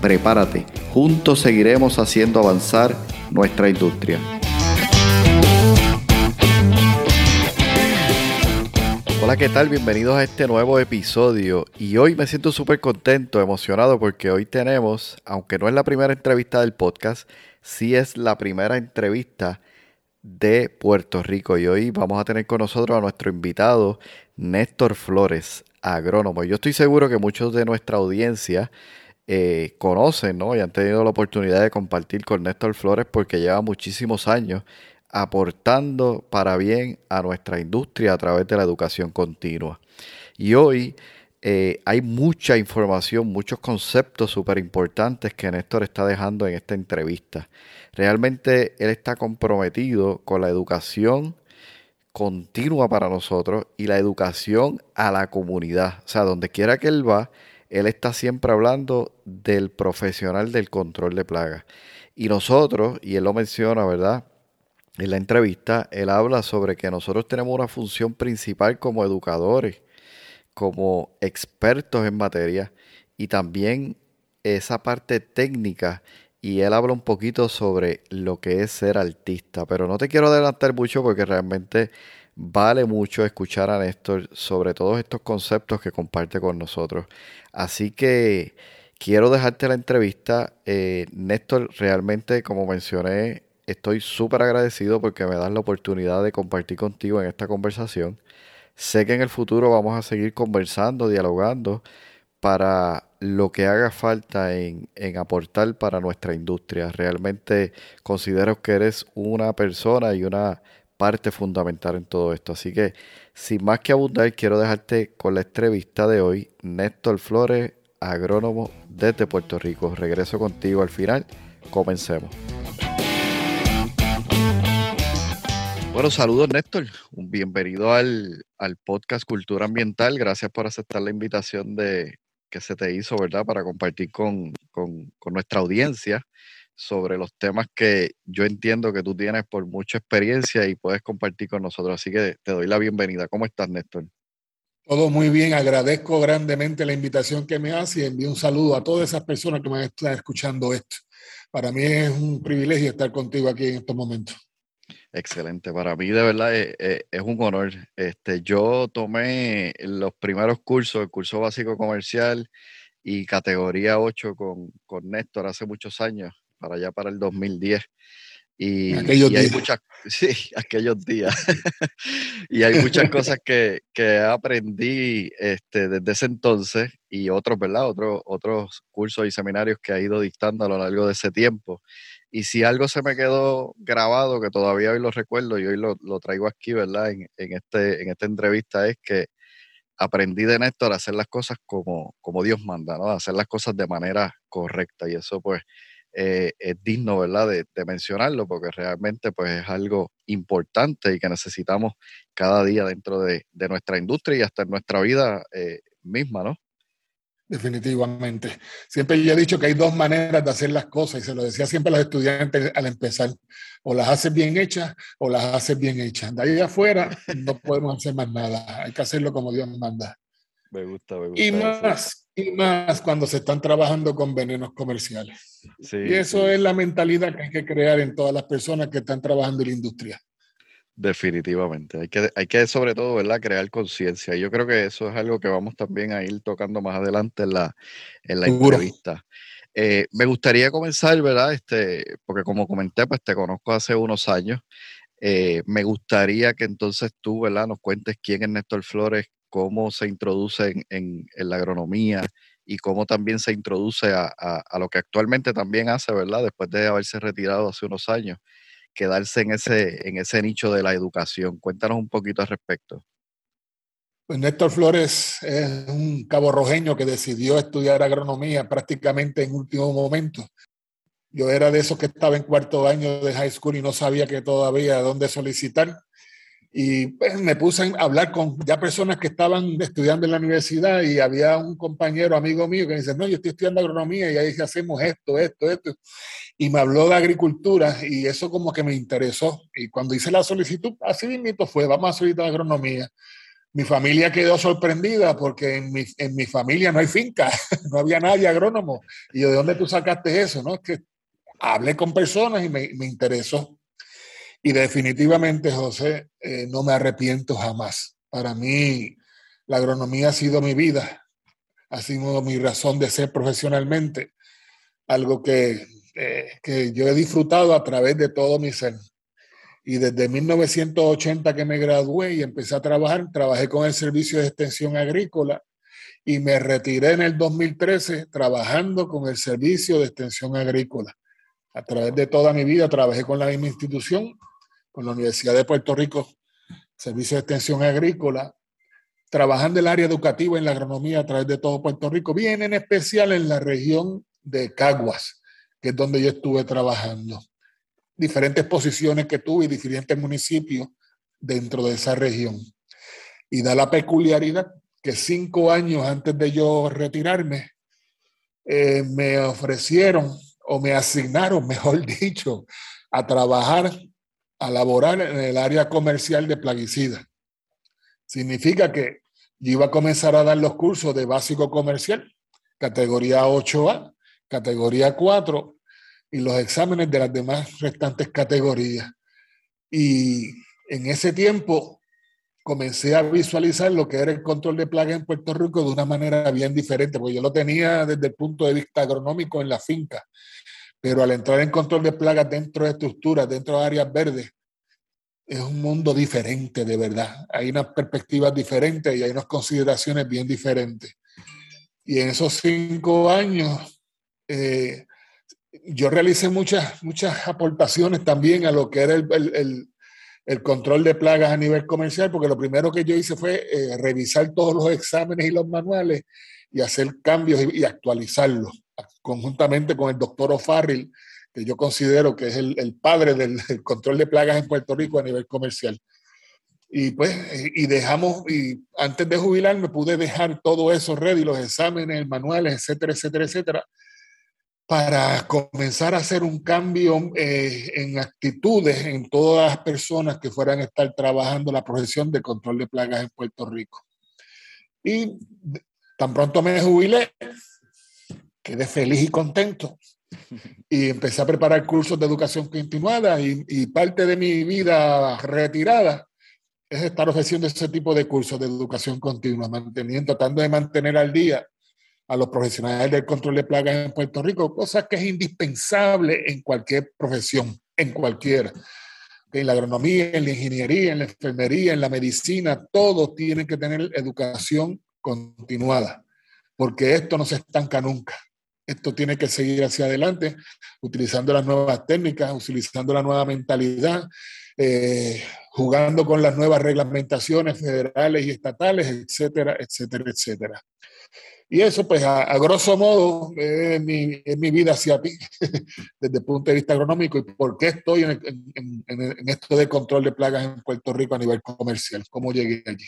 Prepárate, juntos seguiremos haciendo avanzar nuestra industria. Hola, ¿qué tal? Bienvenidos a este nuevo episodio. Y hoy me siento súper contento, emocionado, porque hoy tenemos, aunque no es la primera entrevista del podcast, sí es la primera entrevista de Puerto Rico. Y hoy vamos a tener con nosotros a nuestro invitado, Néstor Flores, agrónomo. Yo estoy seguro que muchos de nuestra audiencia eh, conocen ¿no? y han tenido la oportunidad de compartir con Néstor Flores porque lleva muchísimos años aportando para bien a nuestra industria a través de la educación continua. Y hoy eh, hay mucha información, muchos conceptos súper importantes que Néstor está dejando en esta entrevista. Realmente él está comprometido con la educación continua para nosotros y la educación a la comunidad. O sea, donde quiera que él va, él está siempre hablando del profesional del control de plagas. Y nosotros, y él lo menciona, ¿verdad? En la entrevista, él habla sobre que nosotros tenemos una función principal como educadores, como expertos en materia y también esa parte técnica. Y él habla un poquito sobre lo que es ser artista, pero no te quiero adelantar mucho porque realmente vale mucho escuchar a Néstor sobre todos estos conceptos que comparte con nosotros. Así que quiero dejarte la entrevista. Eh, Néstor, realmente, como mencioné, estoy súper agradecido porque me das la oportunidad de compartir contigo en esta conversación. Sé que en el futuro vamos a seguir conversando, dialogando para lo que haga falta en, en, aportar para nuestra industria. Realmente considero que eres una persona y una parte fundamental en todo esto. Así que, sin más que abundar, quiero dejarte con la entrevista de hoy. Néstor Flores, agrónomo desde Puerto Rico. Regreso contigo al final. Comencemos. Bueno, saludos Néstor. Un bienvenido al, al podcast Cultura Ambiental. Gracias por aceptar la invitación de, que se te hizo, ¿verdad? Para compartir con, con, con nuestra audiencia sobre los temas que yo entiendo que tú tienes por mucha experiencia y puedes compartir con nosotros. Así que te doy la bienvenida. ¿Cómo estás, Néstor? Todo muy bien, agradezco grandemente la invitación que me hace y envío un saludo a todas esas personas que me están escuchando esto. Para mí es un privilegio estar contigo aquí en estos momentos. Excelente, para mí de verdad es, es, un honor. Este, yo tomé los primeros cursos, el curso básico comercial y categoría 8 con, con Néstor hace muchos años para allá para el 2010. Y, aquellos hay muchas, sí, aquellos días. y hay muchas cosas que, que aprendí este, desde ese entonces y otros, ¿verdad? Otros, otros cursos y seminarios que he ido dictando a lo largo de ese tiempo. Y si algo se me quedó grabado, que todavía hoy lo recuerdo y hoy lo, lo traigo aquí, ¿verdad? En, en, este, en esta entrevista, es que aprendí de Néstor a hacer las cosas como, como Dios manda, ¿no? A hacer las cosas de manera correcta. Y eso, pues, eh, es digno, ¿verdad?, de, mencionarlo, porque realmente pues, es algo importante y que necesitamos cada día dentro de, nuestra industria y hasta en nuestra vida eh, misma, ¿no? Definitivamente. Siempre yo he dicho que hay dos maneras de hacer las cosas y se lo decía siempre a los estudiantes al empezar. O las haces bien hechas o las haces bien hechas. De ahí afuera no podemos hacer más nada. Hay que hacerlo como Dios manda. Me gusta, me gusta. Y más, y más cuando se están trabajando con venenos comerciales. y eso es la mentalidad que hay que crear en todas las personas que están trabajando en la industria. Definitivamente. Hay que, hay que sobre todo, ¿verdad? Crear conciencia. Y yo creo que eso es algo que vamos también a ir tocando más adelante en la, en la entrevista. Eh, me gustaría comenzar, ¿verdad? Este, porque como comenté, pues te conozco hace unos años. Eh, me gustaría que entonces tú, ¿verdad? Nos cuentes quién es Néstor Flores, cómo se introduce en, la agronomía y cómo también se introduce a, lo que actualmente también hace, ¿verdad? Después de haberse retirado hace unos años, quedarse en ese, en ese nicho de la educación. Cuéntanos un poquito al respecto. Pues Néstor Flores es un cabo rojeño que decidió estudiar agronomía prácticamente en último momento. Yo era de esos que estaba en cuarto año de high school y no sabía que todavía dónde solicitar. Y pues, me puse a hablar con ya personas que estaban estudiando en la universidad y había un compañero, amigo mío, que me dice, no, yo estoy estudiando agronomía y ahí hacemos esto, esto, esto. Y me habló de agricultura y eso como que me interesó. Y cuando hice la solicitud, así mismo fue, vamos a solicitar agronomía. Mi familia quedó sorprendida porque en mi, en mi familia no hay finca, no había nadie agrónomo. Y yo, ¿de dónde tú sacaste eso? No? Es que hablé con personas y me, me interesó. Y definitivamente, José, eh, no me arrepiento jamás. Para mí, la agronomía ha sido mi vida, ha sido mi razón de ser profesionalmente, algo que, eh, que yo he disfrutado a través de todo mi ser. Y desde 1980 que me gradué y empecé a trabajar, trabajé con el Servicio de Extensión Agrícola y me retiré en el 2013 trabajando con el Servicio de Extensión Agrícola. A través de toda mi vida trabajé con la misma institución con la Universidad de Puerto Rico, Servicio de Extensión Agrícola, trabajando en el área educativa en la agronomía a través de todo Puerto Rico, bien en especial en la región de Caguas, que es donde yo estuve trabajando. Diferentes posiciones que tuve y diferentes municipios dentro de esa región. Y da la peculiaridad que cinco años antes de yo retirarme, eh, me ofrecieron o me asignaron, mejor dicho, a trabajar a laborar en el área comercial de plaguicida. Significa que yo iba a comenzar a dar los cursos de básico comercial, categoría 8A, categoría 4 y los exámenes de las demás restantes categorías. Y en ese tiempo comencé a visualizar lo que era el control de plagas en Puerto Rico de una manera bien diferente, porque yo lo tenía desde el punto de vista agronómico en la finca pero al entrar en control de plagas dentro de estructuras, dentro de áreas verdes, es un mundo diferente de verdad. Hay unas perspectivas diferentes y hay unas consideraciones bien diferentes. Y en esos cinco años, eh, yo realicé muchas, muchas aportaciones también a lo que era el, el, control de plagas a nivel comercial, porque lo primero que yo hice fue eh, revisar todos los exámenes y los manuales y hacer cambios y actualizarlos conjuntamente con el doctor O'Farrill, que yo considero que es el, padre del, control de plagas en Puerto Rico a nivel comercial. Y pues, y dejamos, y antes de jubilarme pude dejar todo eso ready, los exámenes, manuales, etcétera, etcétera, etcétera, para comenzar a hacer un cambio eh, en actitudes en todas las personas que fueran a estar trabajando la profesión de control de plagas en Puerto Rico. Y tan pronto me jubilé, quedé feliz y contento y empecé a preparar cursos de educación continuada y, parte de mi vida retirada es estar ofreciendo ese tipo de cursos de educación continua, manteniendo, tratando de mantener al día a los profesionales del control de plagas en Puerto Rico, cosa que es indispensable en cualquier profesión, en cualquiera. En la agronomía, en la ingeniería, en la enfermería, en la medicina, todos tienen que tener educación continuada, porque esto no se estanca nunca. Esto tiene que seguir hacia adelante, utilizando las nuevas técnicas, utilizando la nueva mentalidad, eh, jugando con las nuevas reglamentaciones federales y estatales, etcétera, etcétera, etcétera. Y eso, pues, a, grosso modo, es mi, mi, vida hacia ti, desde el punto de vista agronómico, y por qué estoy en, en, esto de control de plagas en Puerto Rico a nivel comercial, cómo llegué allí.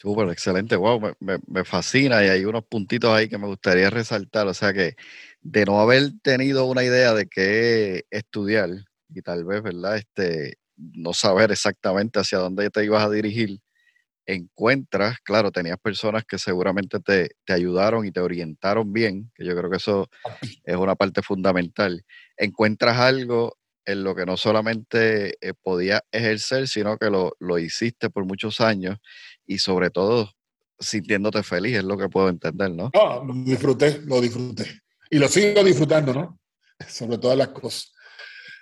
Súper, excelente, wow, me, fascina y hay unos puntitos ahí que me gustaría resaltar, o sea que de no haber tenido una idea de qué estudiar y tal vez, ¿verdad? Este, no saber exactamente hacia dónde te ibas a dirigir, encuentras, claro, tenías personas que seguramente te, te ayudaron y te orientaron bien, que yo creo que eso es una parte fundamental. Encuentras algo en lo que no solamente eh, podías ejercer, sino que lo, lo, hiciste por muchos años y sobre todo sintiéndote feliz, es lo que puedo entender, ¿no? No, lo disfruté, lo disfruté. Y lo sigo disfrutando, ¿no? Sobre todas las cosas.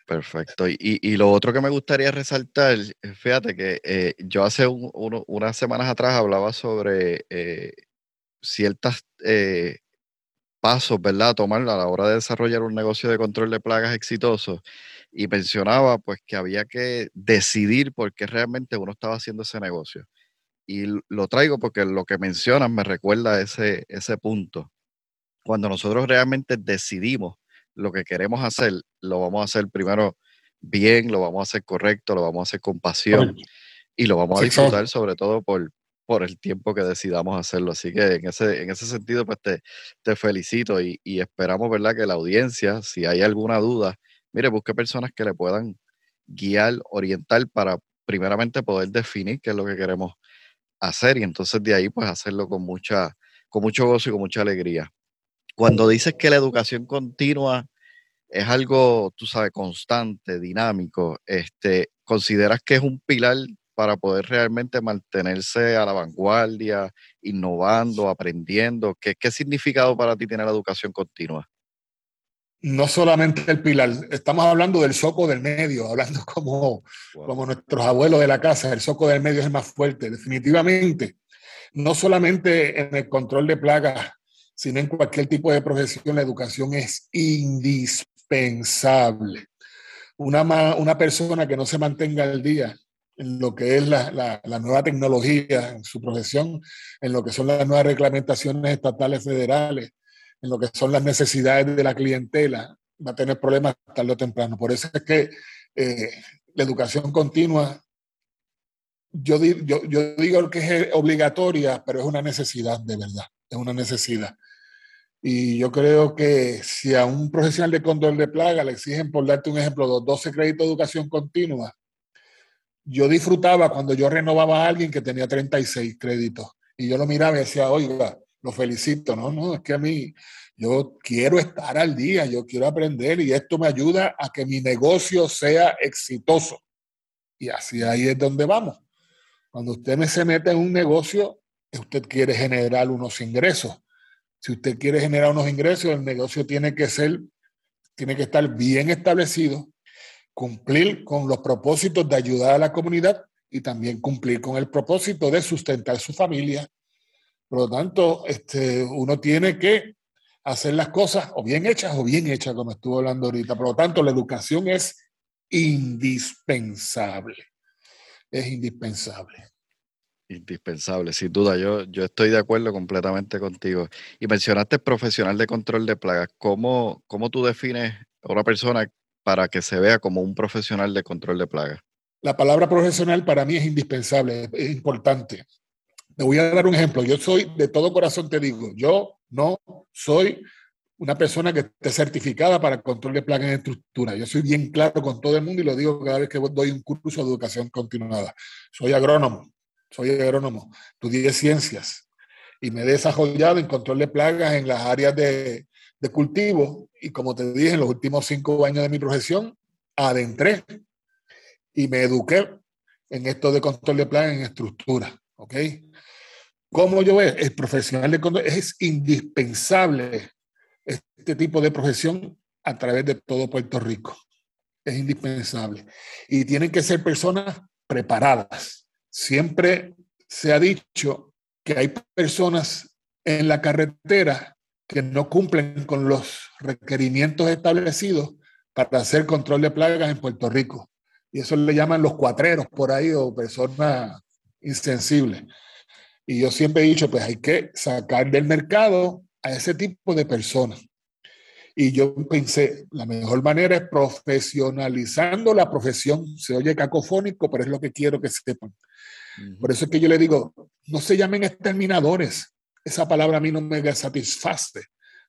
Perfecto. Y, y, lo otro que me gustaría resaltar, fíjate que eh, yo hace unas semanas atrás hablaba sobre eh, ciertos eh, pasos, ¿verdad? A tomar a la hora de desarrollar un negocio de control de plagas exitoso. Y mencionaba pues que había que decidir por qué realmente uno estaba haciendo ese negocio y lo traigo porque lo que mencionas me recuerda ese, ese punto. Cuando nosotros realmente decidimos lo que queremos hacer, lo vamos a hacer primero bien, lo vamos a hacer correcto, lo vamos a hacer con pasión y lo vamos a disfrutar sobre todo por, por el tiempo que decidamos hacerlo. Así que en ese, en ese sentido, pues te, te felicito y, y, esperamos, ¿verdad? Que la audiencia, si hay alguna duda, mire, busque personas que le puedan guiar, orientar para primeramente poder definir qué es lo que queremos hacer y entonces de ahí pues hacerlo con mucha, con mucho gozo y con mucha alegría. Cuando dices que la educación continua es algo, tú sabes, constante, dinámico, este, ¿consideras que es un pilar para poder realmente mantenerse a la vanguardia, innovando, aprendiendo? ¿Qué, qué significado para ti tiene la educación continua? No solamente el pilar, estamos hablando del soco del medio, hablando como, como nuestros abuelos de la casa, el soco del medio es el más fuerte, definitivamente. No solamente en el control de plagas, sino en cualquier tipo de profesión, la educación es indispensable. Una, una persona que no se mantenga al día en lo que es la, la, la, nueva tecnología en su profesión, en lo que son las nuevas reglamentaciones estatales federales, en lo que son las necesidades de la clientela, va a tener problemas tarde o temprano. Por eso es que eh, la educación continua, yo, yo, yo digo que es obligatoria, pero es una necesidad de verdad, es una necesidad. Y yo creo que si a un profesional de control de plaga le exigen, por darte un ejemplo, 12 créditos de educación continua, yo disfrutaba cuando yo renovaba a alguien que tenía 36 créditos. Y yo lo miraba y decía, oiga, lo felicito, no, no, es que a mí yo quiero estar al día, yo quiero aprender y esto me ayuda a que mi negocio sea exitoso. Y así ahí es donde vamos. Cuando usted se mete en un negocio, usted quiere generar unos ingresos. Si usted quiere generar unos ingresos, el negocio tiene que ser, tiene que estar bien establecido, cumplir con los propósitos de ayudar a la comunidad y también cumplir con el propósito de sustentar su familia por lo tanto, este, uno tiene que hacer las cosas o bien hechas o bien hechas, como estuvo hablando ahorita. Por lo tanto, la educación es indispensable. Es indispensable. Indispensable, sin duda. Yo, yo estoy de acuerdo completamente contigo. Y mencionaste profesional de control de plagas. ¿Cómo, cómo tú defines a una persona para que se vea como un profesional de control de plagas? La palabra profesional para mí es indispensable, es importante. Te voy a dar un ejemplo. Yo soy, de todo corazón te digo, yo no soy una persona que esté certificada para control de plagas en estructura. Yo soy bien claro con todo el mundo y lo digo cada vez que doy un curso de educación continuada. Soy agrónomo, soy agrónomo, estudié ciencias y me he desarrollado en control de plagas en las áreas de, de cultivo y como te dije, en los últimos cinco años de mi profesión, adentré y me eduqué en esto de control de plagas en estructura. ¿ok? Como yo veo, el profesional de control es indispensable este tipo de profesión a través de todo Puerto Rico. Es indispensable. Y tienen que ser personas preparadas. Siempre se ha dicho que hay personas en la carretera que no cumplen con los requerimientos establecidos para hacer control de plagas en Puerto Rico. Y eso le llaman los cuatreros por ahí o personas insensibles. Y yo siempre he dicho, pues hay que sacar del mercado a ese tipo de personas. Y yo pensé, la mejor manera es profesionalizando la profesión. Se oye cacofónico, pero es lo que quiero que sepan. Por eso es que yo le digo, no se llamen exterminadores. Esa palabra a mí no me satisface.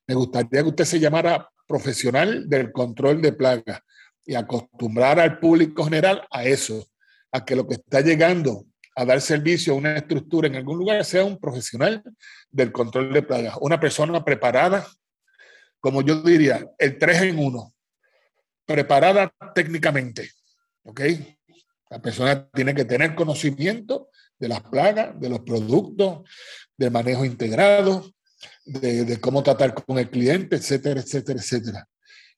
Me gustaría que usted se llamara profesional del control de plagas y acostumbrar al público general a eso, a que lo que está llegando a dar servicio a una estructura en algún lugar sea un profesional del control de plagas, una persona preparada, como yo diría, el 3 en 1, preparada técnicamente. La persona tiene que tener conocimiento de las plagas, de los productos, del manejo integrado, de, cómo tratar con el cliente, etcétera, etcétera, etcétera.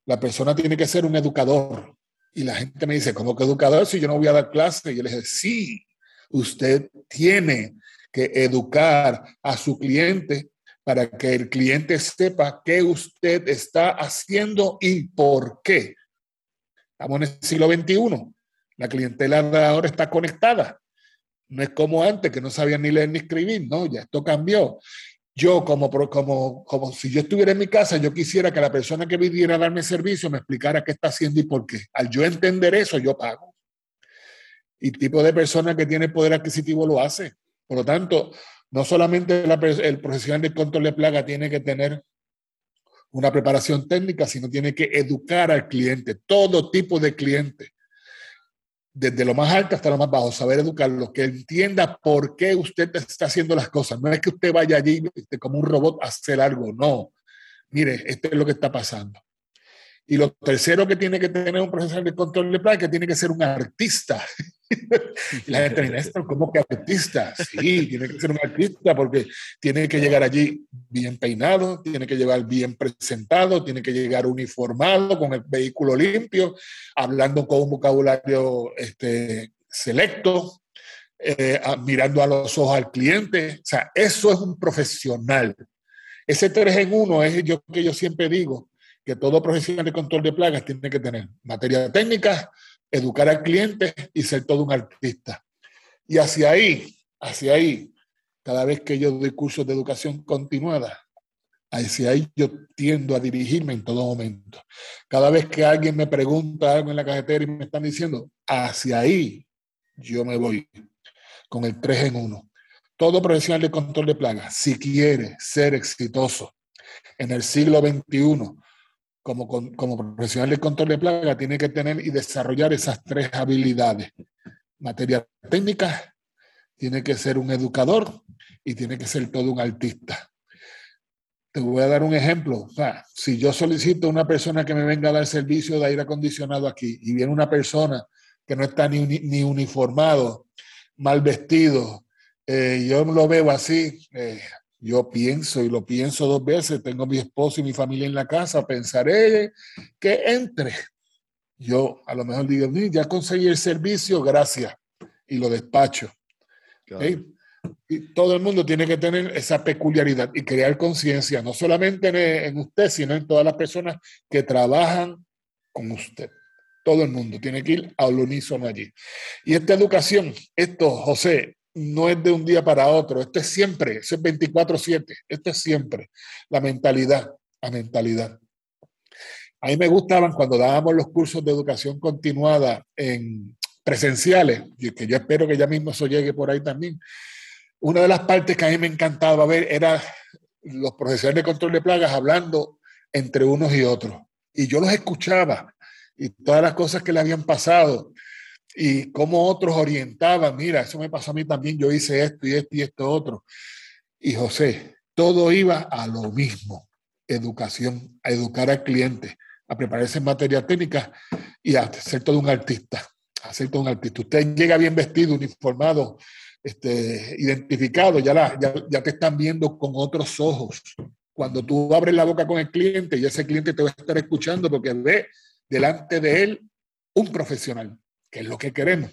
La persona tiene que ser un educador. Y la gente me dice, ¿cómo que educador si yo no voy a dar clase? Y yo les digo, sí, usted tiene que educar a su cliente para que el cliente sepa qué usted está haciendo y por qué. Estamos en el siglo XXI. La clientela ahora está conectada. No es como antes, que no sabían ni leer ni escribir, no, ya esto cambió. yo como, como, como si yo estuviera en mi casa, yo quisiera que la persona que viniera a darme servicio me explicara qué está haciendo y por qué. Al yo entender eso, yo pago. Y tipo de persona que tiene poder adquisitivo lo hace. Por lo tanto, no solamente el profesional de control de plaga tiene que tener una preparación técnica, sino tiene que educar al cliente, todo tipo de cliente desde lo más alto hasta lo más bajo, saber educarlo, que entienda por qué usted está haciendo las cosas. No es que usted vaya allí este, como un robot a hacer algo, no. Mire, esto es lo que está pasando. Y lo tercero que tiene que tener un profesional de control de plaga, que tiene que ser un artista. la gente dice, ¿cómo que artista? Sí, tiene que ser un artista porque tiene que llegar allí bien peinado, tiene que llegar bien presentado, tiene que llegar uniformado, con el vehículo limpio, hablando con un vocabulario este, selecto, eh, mirando a los ojos al cliente. O sea, eso es un profesional. Ese 3 en 1 es yo que yo siempre digo, que todo profesional de control de plagas tiene que tener materia técnica, educar al cliente y ser todo un artista. Y hacia ahí, hacia ahí, cada vez que yo doy cursos de educación continuada, hacia ahí yo tiendo a dirigirme en todo momento. Cada vez que alguien me pregunta algo en la cajetera y me están diciendo, hacia ahí yo me voy con el 3 en 1. Todo profesional de control de plagas, si quiere ser exitoso en el siglo XXI, como, como profesional de control de plaga, tiene que tener y desarrollar esas tres habilidades. Materia técnica, tiene que ser un educador y tiene que ser todo un artista. Te voy a dar un ejemplo. si yo solicito a una persona que me venga a dar servicio de aire acondicionado aquí y viene una persona que no está ni, ni uniformado, mal vestido, eh, yo lo veo así, eh, yo pienso y lo pienso dos veces, tengo mi esposo y mi familia en la casa, pensaré que entre. Yo a lo mejor digo, ya conseguí el servicio, gracias, y lo despacho. Y todo el mundo tiene que tener esa peculiaridad y crear conciencia, no solamente en, usted, sino en todas las personas que trabajan con usted. Todo el mundo tiene que ir al unísono allí. Y esta educación, esto, José, no es de un día para otro, esto es siempre, esto es 24/7, esto es siempre, la mentalidad, la mentalidad. A mí me gustaban cuando dábamos los cursos de educación continuada en presenciales, y que yo espero que ya mismo eso llegue por ahí también. Una de las partes que a mí me encantaba ver era los profesores de control de plagas hablando entre unos y otros. Y yo los escuchaba y todas las cosas que le habían pasado y cómo otros orientaban, mira, eso me pasó a mí también, yo hice esto y esto y esto otro. Y José, todo iba a lo mismo, educación, a educar al cliente, a prepararse en materia técnica y a ser todo un artista, a ser todo un artista. Usted llega bien vestido, uniformado, este, identificado, ya, la, ya, ya te están viendo con otros ojos. Cuando tú abres la boca con el cliente y ese cliente te va a estar escuchando porque ve delante de él un profesional que es lo que queremos,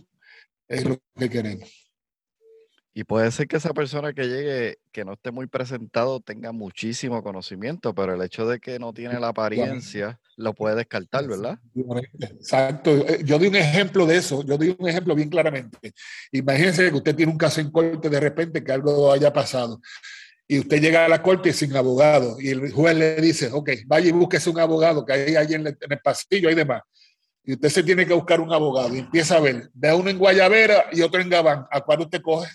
es lo que queremos. Y puede ser que esa persona que llegue, que no esté muy presentado, tenga muchísimo conocimiento, pero el hecho de que no tiene la apariencia lo puede descartar, ¿verdad? Exacto. Eh, yo di un ejemplo de eso, yo di un ejemplo bien claramente. Imagínense que usted tiene un caso en corte de repente que algo haya pasado y usted llega a la corte sin abogado y el juez le dice, ok, vaya y búsquese un abogado que hay ahí en el, en el pasillo y demás y usted se tiene que buscar un abogado y empieza a ver, ve a uno en Guayavera y otro en Gabán, ¿a cuál usted coge?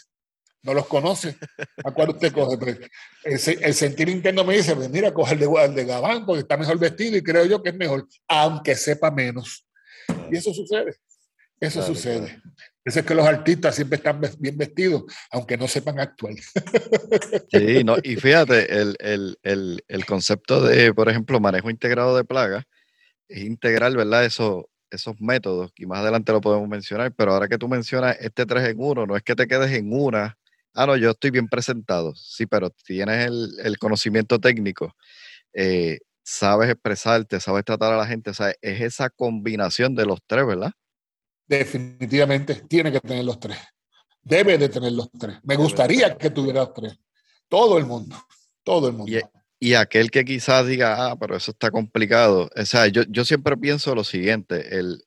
No los conoce, ¿a cuál usted coge? Pues, el, sentir interno me dice, pues mira, coge el de, de Gabán porque está mejor vestido y creo yo que es mejor, aunque sepa menos. Y eso sucede, eso sucede. Eso es que los artistas siempre están bien vestidos, aunque no sepan actuar. Sí, no, y fíjate, el, el, el, el concepto de, por ejemplo, manejo integrado de plagas, es integral, ¿verdad? Eso, esos métodos, y más adelante lo podemos mencionar, pero ahora que tú mencionas este 3 en 1, no es que te quedes en una, ah, no, yo estoy bien presentado, sí, pero tienes el, conocimiento técnico, eh, sabes expresarte, sabes tratar a la gente, o sea, es esa combinación de los tres, ¿verdad? Definitivamente, tiene que tener los tres, debe de tener los tres, me gustaría que tuviera los tres, todo el mundo, todo el mundo. Y aquel que quizás diga, ah, pero eso está complicado. O sea, yo, yo siempre pienso lo siguiente, el,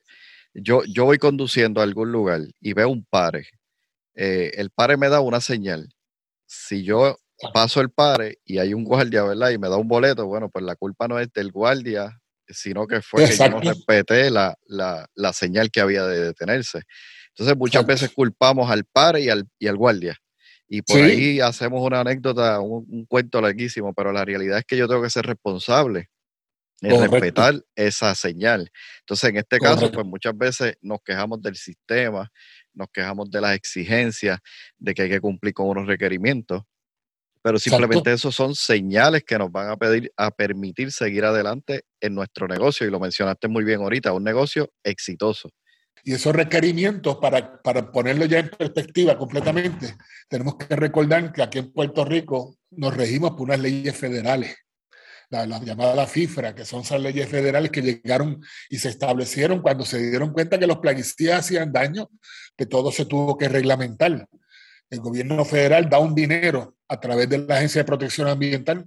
yo, yo voy conduciendo a algún lugar y veo un pare. Eh, el pare me da una señal. Si yo paso el pare y hay un guardia, ¿verdad? Y me da un boleto, bueno, pues la culpa no es del guardia, sino que fue que yo no respeté la, la, señal que había de detenerse. Entonces muchas veces culpamos al pare y al, y al guardia. Y por ahí hacemos una anécdota, un, cuento larguísimo, pero la realidad es que yo tengo que ser responsable en respetar esa señal. Entonces, en este caso, pues muchas veces nos quejamos del sistema, nos quejamos de las exigencias, de que hay que cumplir con unos requerimientos, pero simplemente esos son señales que nos van a pedir a permitir seguir adelante en nuestro negocio y lo mencionaste muy bien ahorita, un negocio exitoso. Y esos requerimientos, para, para ponerlo ya en perspectiva completamente, tenemos que recordar que aquí en Puerto Rico nos regimos por unas leyes federales, las la llamadas FIFRA, que son esas leyes federales que llegaron y se establecieron cuando se dieron cuenta que los plaguicidas hacían daño, que todo se tuvo que reglamentar. El gobierno federal da un dinero a través de la Agencia de Protección Ambiental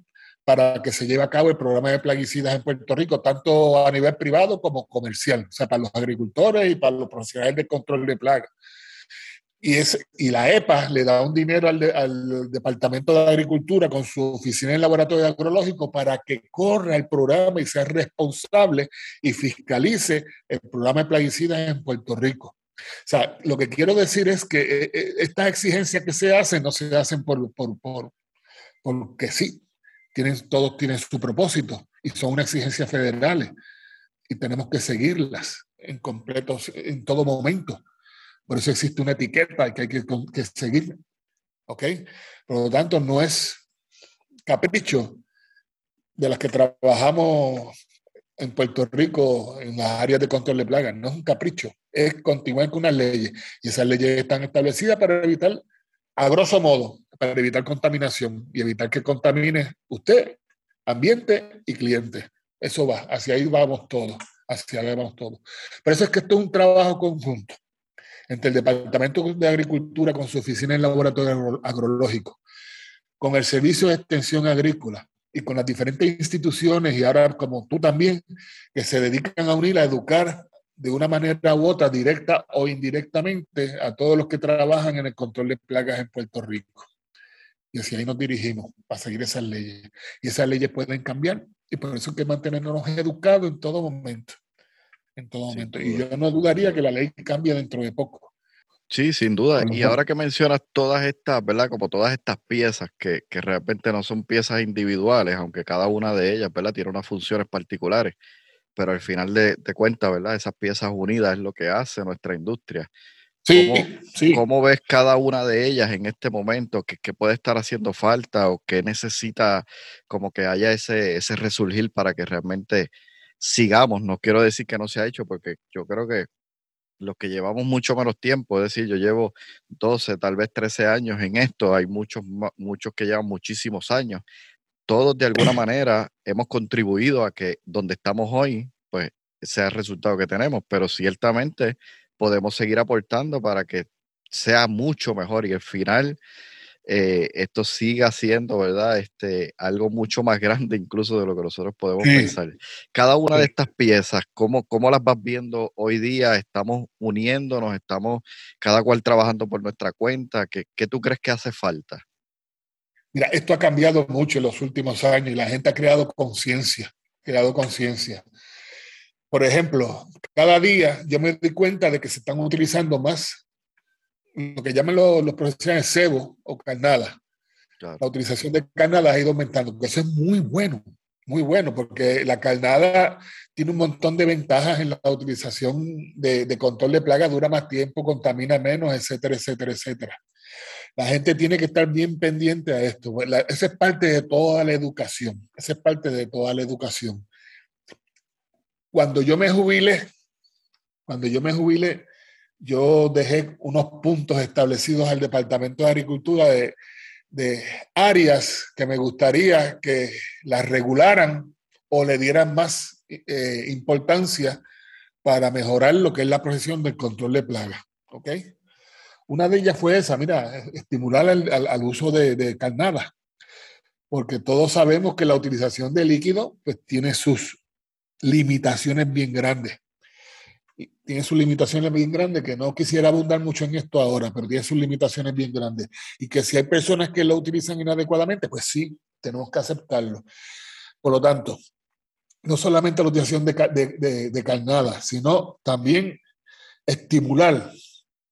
para que se lleve a cabo el programa de plaguicidas en Puerto Rico, tanto a nivel privado como comercial, o sea, para los agricultores y para los profesionales de control de plagas. Y, es, y la EPA le da un dinero al, al, Departamento de Agricultura con su oficina en laboratorio agrológico para que corra el programa y sea responsable y fiscalice el programa de plaguicidas en Puerto Rico. O sea, lo que quiero decir es que eh, eh, estas exigencias que se hacen no se hacen por, por, por, porque sí, tienen, todos tienen su propósito y son unas exigencias federales y tenemos que seguirlas en completo, en todo momento. Por eso existe una etiqueta que hay que, que seguir. ¿Ok? Por lo tanto, no es capricho de las que trabajamos en Puerto Rico en las áreas de control de plagas. No es un capricho, es continuar con unas leyes. Y esas leyes están establecidas para evitar, a grosso modo, para evitar contaminación y evitar que contamine usted, ambiente y cliente. Eso va, hacia ahí vamos todos, hacia ahí vamos todos. Por eso es que esto es un trabajo conjunto entre el Departamento de Agricultura con su oficina en laboratorio agrológico, con el Servicio de Extensión Agrícola, y con las diferentes instituciones y ahora como tú también, que se dedican a unir, a educar de una manera u otra, directa o indirectamente, a todos los que trabajan en el control de plagas en Puerto Rico. Y así ahí nos dirigimos para seguir esas leyes. Y esas leyes pueden cambiar y por eso hay que mantenernos educados en todo momento. En todo momento. Y yo no dudaría que la ley cambie dentro de poco. Sí, sin duda. Y ahora que mencionas todas estas, ¿verdad? Como todas estas piezas que, que, realmente no son piezas individuales, aunque cada una de ellas, ¿verdad? Tiene unas funciones particulares, pero al final de, de cuentas, ¿verdad? Esas piezas unidas es lo que hace nuestra industria. Sí, ¿Cómo, sí. ¿Cómo ves cada una de ellas en este momento? ¿Qué, ¿Qué, puede estar haciendo falta o qué necesita como que haya ese, ese resurgir para que realmente sigamos? No quiero decir que no se ha hecho, porque yo creo que los que llevamos mucho menos tiempo, es decir, yo llevo 12, tal vez 13 años en esto, hay muchos, muchos que llevan muchísimos años. Todos de alguna manera hemos contribuido a que donde estamos hoy, pues sea el resultado que tenemos, pero ciertamente podemos seguir aportando para que sea mucho mejor y al final eh, esto siga siendo, ¿verdad? Este, algo mucho más grande incluso de lo que nosotros podemos pensar. Cada una de estas piezas, ¿cómo, ¿cómo las vas viendo hoy día? ¿Estamos uniéndonos? ¿Estamos cada cual trabajando por nuestra cuenta? ¿Qué, qué tú crees que hace falta? Mira, esto ha cambiado mucho en los últimos años y la gente ha creado conciencia, creado conciencia. Por ejemplo, cada día yo me doy cuenta de que se están utilizando más lo que llaman los, los profesionales cebo o carnada. Claro. La utilización de carnada ha ido aumentando, porque eso es muy bueno, muy bueno, porque la carnada tiene un montón de ventajas en la utilización de, de control de plagas, dura más tiempo, contamina menos, etcétera, etcétera, etcétera. La gente tiene que estar bien pendiente a esto. Esa es parte de toda la educación. Esa es parte de toda la educación. Cuando yo me jubile, cuando yo me jubile, yo dejé unos puntos establecidos al Departamento de Agricultura de, de áreas que me gustaría que las regularan o le dieran más eh, importancia para mejorar lo que es la profesión del control de plagas. ¿ok? Una de ellas fue esa, mira, estimular al, uso de, de, carnada, porque todos sabemos que la utilización de líquido pues, tiene sus limitaciones bien grandes tiene sus limitaciones bien grandes, que no quisiera abundar mucho en esto ahora, pero tiene sus limitaciones bien grandes. Y que si hay personas que lo utilizan inadecuadamente, pues sí, tenemos que aceptarlo. Por lo tanto, no solamente la utilización de, de, carnada, sino también estimular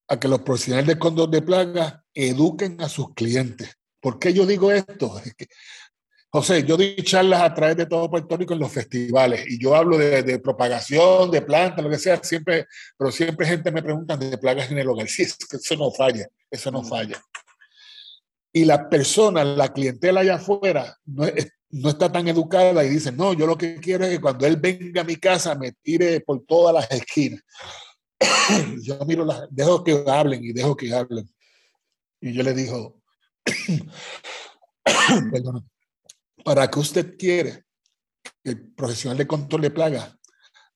a que los profesionales de control de plagas eduquen a sus clientes. ¿Por qué yo digo esto? Es José, yo doy charlas a través de todo Puerto Rico en los festivales y yo hablo de, propagación, de plantas, lo que sea, siempre, pero siempre gente me pregunta de plagas en el hogar. Sí, eso no falla, eso no falla. Y la persona, la clientela allá afuera, no, no está tan educada y dice, no, yo lo que quiero es que cuando él venga a mi casa me tire por todas las esquinas. yo miro, las, dejo que hablen y dejo que hablen. Y yo le digo, ¿Para que usted quiere que el profesional de control de plagas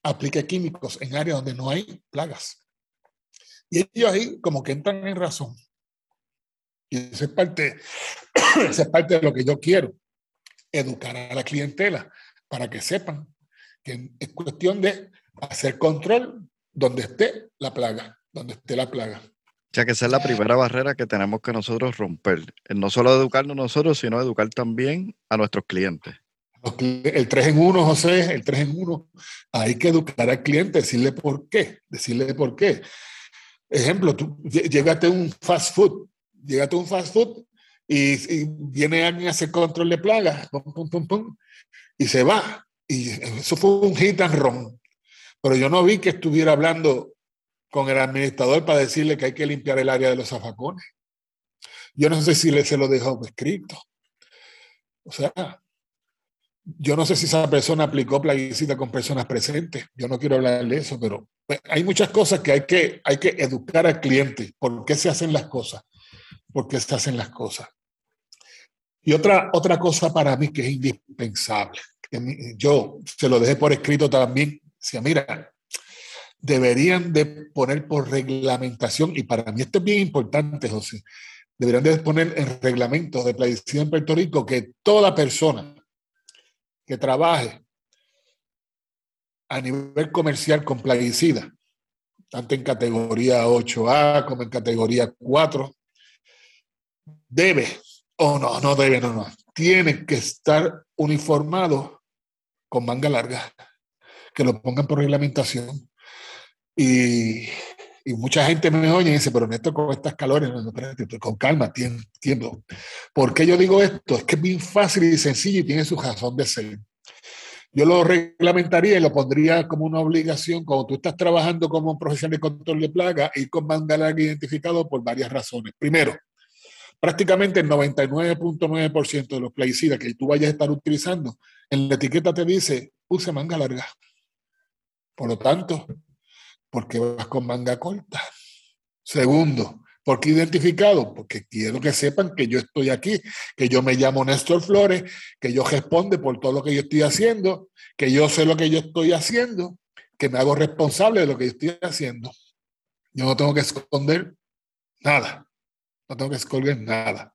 aplique químicos en áreas donde no hay plagas? Y ellos ahí como que entran en razón. Y esa es parte, esa es parte de lo que yo quiero, educar a la clientela para que sepan que es cuestión de hacer control donde esté la plaga, donde esté la plaga. Ya que esa es la primera barrera que tenemos que nosotros romper. No solo educarnos nosotros, sino educar también a nuestros clientes. El 3 en 1, José, el 3 en 1. Hay que educar al cliente, decirle por qué, decirle por qué. Ejemplo, tú llégate a un fast food, llégate a un fast food y, viene alguien a hacer control de plagas, pum, pum, pum, y se va. Y eso fue un hit and run. Pero yo no vi que estuviera hablando con el administrador para decirle que hay que limpiar el área de los zafacones. Yo no sé si le se lo dejó escrito. O sea, yo no sé si esa persona aplicó plaguicida con personas presentes. Yo no quiero hablar de eso, pero pues, hay muchas cosas que hay, que hay que educar al cliente. ¿Por qué se hacen las cosas? ¿Por qué se hacen las cosas? Y otra, otra cosa para mí que es indispensable, que yo se lo dejé por escrito también. Decía, mira, deberían de poner por reglamentación, y para mí esto es bien importante, José, deberían de poner en reglamento de plaguicida en Puerto Rico que toda persona que trabaje a nivel comercial con plaguicida, tanto en categoría 8A como en categoría 4, debe, o no, no debe, no, no, tiene que estar uniformado con manga larga, que lo pongan por reglamentación y, y, mucha gente me oye y dice, pero Néstor, con estas calores, con calma, entiendo. ¿Por qué yo digo esto? Es que es bien fácil y sencillo y tiene su razón de ser. Yo lo reglamentaría y lo pondría como una obligación cuando tú estás trabajando como un profesional de control de plaga y con larga identificado por varias razones. Primero, prácticamente el 99.9% de los plaguicidas que tú vayas a estar utilizando, en la etiqueta te dice, use manga larga. Por lo tanto, porque vas con manga corta. Segundo, ¿por qué identificado? Porque quiero que sepan que yo estoy aquí, que yo me llamo Néstor Flores, que yo responde por todo lo que yo estoy haciendo, que yo sé lo que yo estoy haciendo, que me hago responsable de lo que yo estoy haciendo. Yo no tengo que esconder nada. No tengo que esconder nada.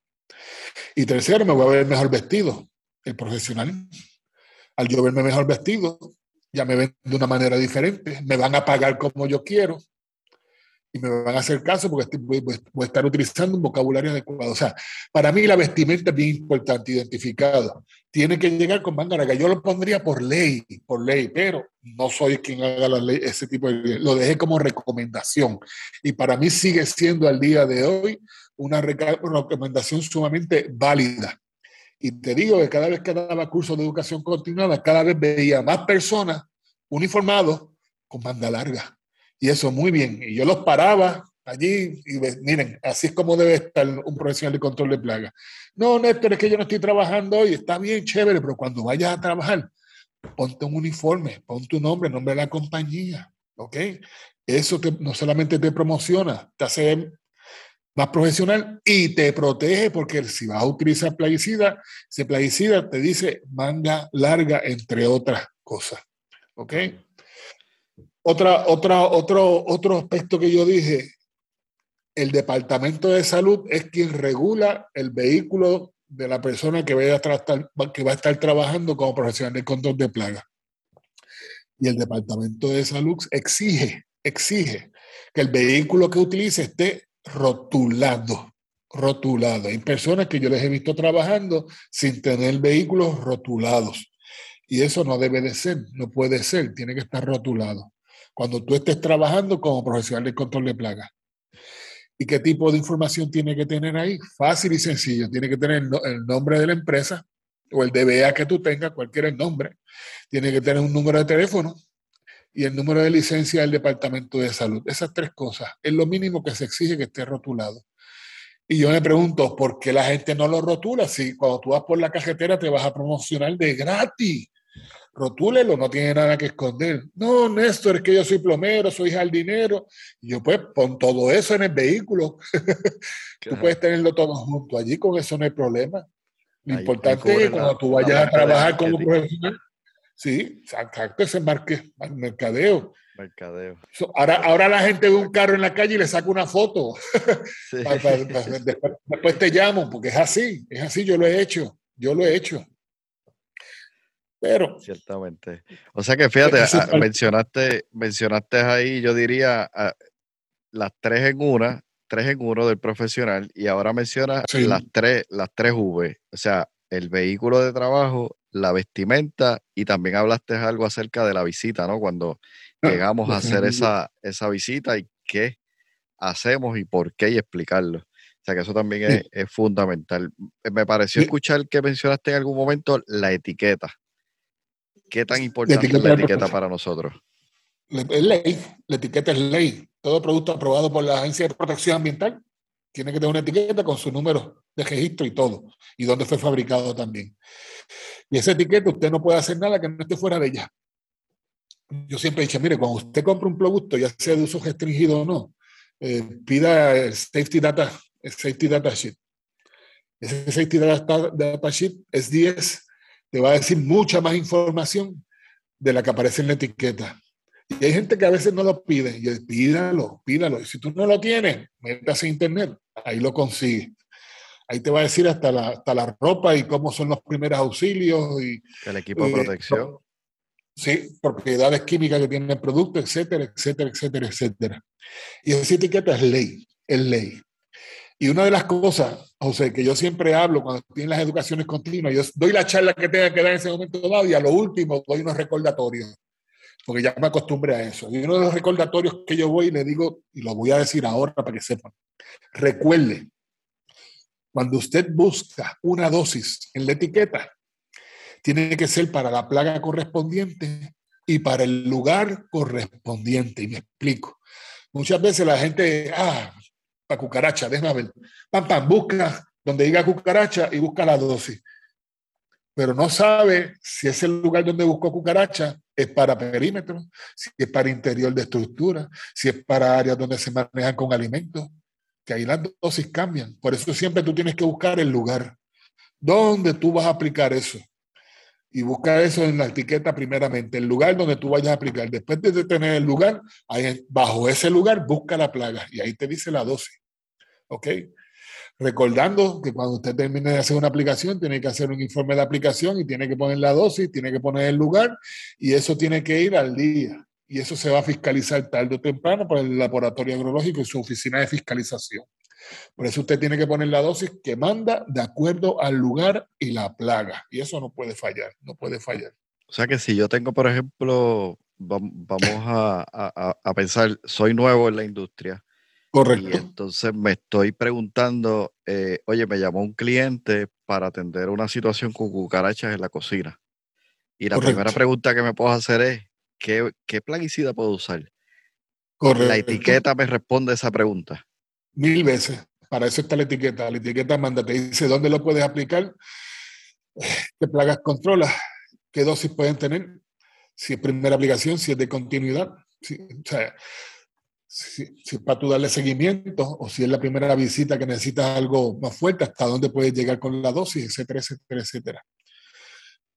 Y tercero, me voy a ver mejor vestido, el profesional. Al yo verme mejor vestido, ya me ven de una manera diferente, me van a pagar como yo quiero y me van a hacer caso porque voy, a estar utilizando un vocabulario adecuado. O sea, para mí la vestimenta es bien importante, identificado. Tiene que llegar con manga larga. Yo lo pondría por ley, por ley, pero no soy quien haga la ley, ese tipo de Lo dejé como recomendación. Y para mí sigue siendo al día de hoy una recomendación sumamente válida. Y te digo que cada vez que daba curso de educación continuada, cada vez veía más personas uniformados con manga larga. Y eso muy bien. Y yo los paraba allí y miren, así es como debe estar un profesional de control de plaga. No, Néstor, es que yo no estoy trabajando hoy, está bien chévere, pero cuando vayas a trabajar, ponte un uniforme, pon tu nombre, nombre de la compañía, ¿ok? Eso no solamente te promociona, te hace más profesional y te protege porque si vas a utilizar plaguicida, ese plaguicida te dice manga larga, entre otras cosas. ¿Ok? Otra, otra, otro, otro aspecto que yo dije, el Departamento de Salud es quien regula el vehículo de la persona que, va a estar trabajando como profesional de control de plaga. Y el Departamento de Salud exige exige que el vehículo que utilice esté rotulado, rotulado. Hay personas que yo les he visto trabajando sin tener vehículos rotulados. Y eso no debe de ser, no puede ser, tiene que estar rotulado. Cuando tú estés trabajando como profesional de control de plagas. ¿Y qué tipo de información tiene que tener ahí? Fácil y sencillo. Tiene que tener el nombre de la empresa o el DBA que tú tengas, cualquier nombre. Tiene que tener un número de teléfono y el número de licencia del Departamento de Salud. Esas tres cosas es lo mínimo que se exige que esté rotulado. Y yo me pregunto, ¿por qué la gente no lo rotula? Si cuando tú vas por la cajetera te vas a promocionar de gratis. Rotúlelo, no tiene nada que esconder. No, Néstor, es que yo soy plomero, soy jardinero. Y yo, pues, pon todo eso en el vehículo. Tú puedes tenerlo todo junto allí, con eso no hay problema. Lo importante es que cuando tú vayas a trabajar como profesional, Sí, exacto, ese marque, mercadeo. Mercadeo. ahora, ahora la gente ve un carro en la calle y le saca una foto. después, te llamo, porque es así, es así, yo lo he hecho, yo lo he hecho. Pero. Ciertamente. O sea que fíjate, ah, mencionaste, mencionaste ahí, yo diría, ah, las tres en una, tres en uno del profesional, y ahora mencionas las tres, las tres V. O sea, el vehículo de trabajo, la vestimenta y también hablaste algo acerca de la visita, ¿no? Cuando ah, llegamos a hacer esa, esa visita y qué hacemos y por qué y explicarlo. O sea que eso también es, fundamental. Me pareció escuchar que mencionaste en algún momento la etiqueta. ¿Qué tan importante es la etiqueta para nosotros? Es ley, la etiqueta es ley. Todo producto aprobado por la Agencia de Protección Ambiental tiene que tener una etiqueta con su número de registro y todo, y dónde fue fabricado también. Y esa etiqueta usted no puede hacer nada que no esté fuera de ella. Yo siempre he dicho, mire, cuando usted compra un producto, ya sea de uso restringido o no, eh, pida el Safety Data, el Safety Data Sheet. Ese Safety Data, Sheet es 10, te va a decir mucha más información de la que aparece en la etiqueta. Y hay gente que a veces no lo pide, y pídalo, pídalo. Y si tú no lo tienes, métase a internet, ahí lo consigue. Ahí te va a decir hasta la, hasta la ropa y cómo son los primeros auxilios. y El equipo de protección. sí, propiedades químicas que tiene el producto, etcétera, etcétera, etcétera, etcétera. Y esa etiqueta es ley, es ley. Y una de las cosas, José, que yo siempre hablo cuando estoy en las educaciones continuas, yo doy la charla que tenga que dar en ese momento dado y a lo último doy unos recordatorios, porque ya me acostumbré a eso. Y uno de los recordatorios que yo voy y le digo, y lo voy a decir ahora para que sepan, recuerde cuando usted busca una dosis en la etiqueta, tiene que ser para la plaga correspondiente y para el lugar correspondiente. Y me explico. Muchas veces la gente, ah, para cucaracha, déjame ver. Pam, pam, busca donde diga cucaracha y busca la dosis. Pero no sabe si ese lugar donde buscó cucaracha es para perímetro, si es para interior de estructura, si es para áreas donde se manejan con alimentos que ahí las dosis cambian. Por eso siempre tú tienes que buscar el lugar donde tú vas a aplicar eso. Y busca eso en la etiqueta primeramente, el lugar donde tú vayas a aplicar. Después de tener el lugar, ahí, bajo ese lugar busca la plaga y ahí te dice la dosis. ¿Ok? Recordando que cuando usted termine de hacer una aplicación, tiene que hacer un informe de aplicación y tiene que poner la dosis, tiene que poner el lugar y eso tiene que ir al día y eso se va a fiscalizar tarde o temprano por el laboratorio agrológico y su oficina de fiscalización. Por eso usted tiene que poner la dosis que manda de acuerdo al lugar y la plaga. Y eso no puede fallar, no puede fallar. O sea que si yo tengo, por ejemplo, vamos a, pensar, soy nuevo en la industria. Correcto. Y entonces me estoy preguntando, eh, oye, me llamó un cliente para atender una situación con cucarachas en la cocina. Y la primera pregunta que me puedo hacer es, ¿qué, qué plaguicida puedo usar? Correcto. La etiqueta me responde esa pregunta. Mil veces. Para eso está la etiqueta. La etiqueta manda, te dice dónde lo puedes aplicar, qué plagas controlas, qué dosis pueden tener, si es primera aplicación, si es de continuidad. Si, o sea, si, es para tú darle seguimiento o si es la primera visita que necesitas algo más fuerte, hasta dónde puedes llegar con la dosis, etcétera, etcétera, etcétera.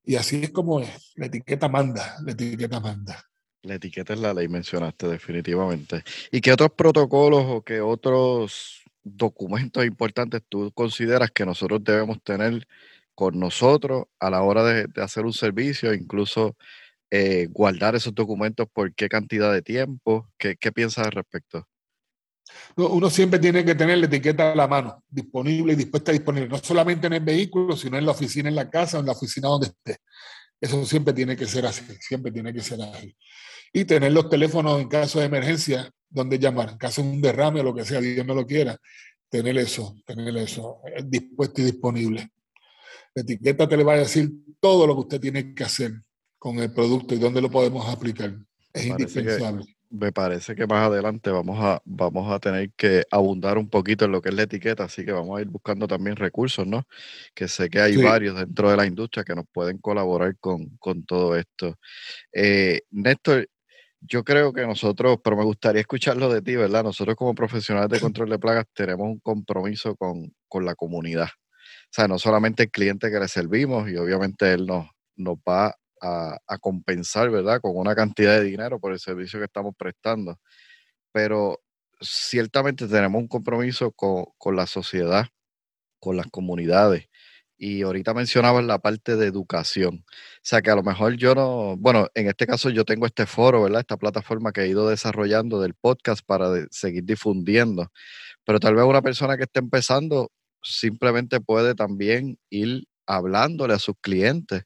Y así es como es. La etiqueta manda, la etiqueta manda. La etiqueta es la ley, mencionaste definitivamente. ¿Y qué otros protocolos o qué otros documentos importantes tú consideras que nosotros debemos tener con nosotros a la hora de, hacer un servicio, incluso eh, guardar esos documentos por qué cantidad de tiempo? ¿Qué, qué piensas al respecto? Uno siempre tiene que tener la etiqueta a la mano, disponible y dispuesta a disponible, no solamente en el vehículo, sino en la oficina, en la casa, en la oficina donde esté. Eso siempre tiene que ser así, siempre tiene que ser así. Y tener los teléfonos en caso de emergencia, donde llamar, en caso de un derrame o lo que sea, Dios no lo quiera, tener eso, tener eso eh, dispuesto y disponible. La etiqueta te le va a decir todo lo que usted tiene que hacer con el producto y dónde lo podemos aplicar. Es indispensable me parece que más adelante vamos a, vamos a tener que abundar un poquito en lo que es la etiqueta, así que vamos a ir buscando también recursos, ¿no? Que sé que hay varios dentro de la industria que nos pueden colaborar con, todo esto. Eh, Néstor, yo creo que nosotros, pero me gustaría escucharlo de ti, ¿verdad? Nosotros como profesionales de control de plagas tenemos un compromiso con, la comunidad. O sea, no solamente el cliente que le servimos y obviamente él nos, nos va a, compensar, ¿verdad? Con una cantidad de dinero por el servicio que estamos prestando. Pero ciertamente tenemos un compromiso con, la sociedad, con las comunidades. Y ahorita mencionabas la parte de educación. O sea que a lo mejor yo no, bueno, en este caso yo tengo este foro, ¿verdad? Esta plataforma que he ido desarrollando del podcast para seguir difundiendo. Pero tal vez una persona que esté empezando simplemente puede también ir hablándole a sus clientes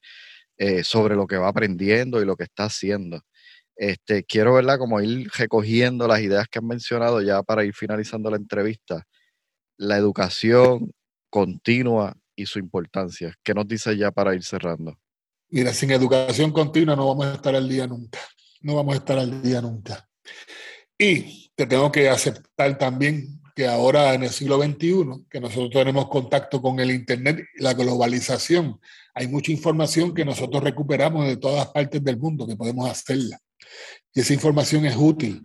eh, sobre lo que va aprendiendo y lo que está haciendo. Este, quiero, ¿verdad? Como ir recogiendo las ideas que han mencionado ya para ir finalizando la entrevista. La educación continua y su importancia. ¿Qué nos dice ya para ir cerrando? Mira, sin educación continua no vamos a estar al día nunca. No vamos a estar al día nunca. Y te tengo que aceptar también que ahora en el siglo XXI, que nosotros tenemos contacto con el Internet, la globalización, hay mucha información que nosotros recuperamos de todas partes del mundo, que podemos hacerla. Y esa información es útil.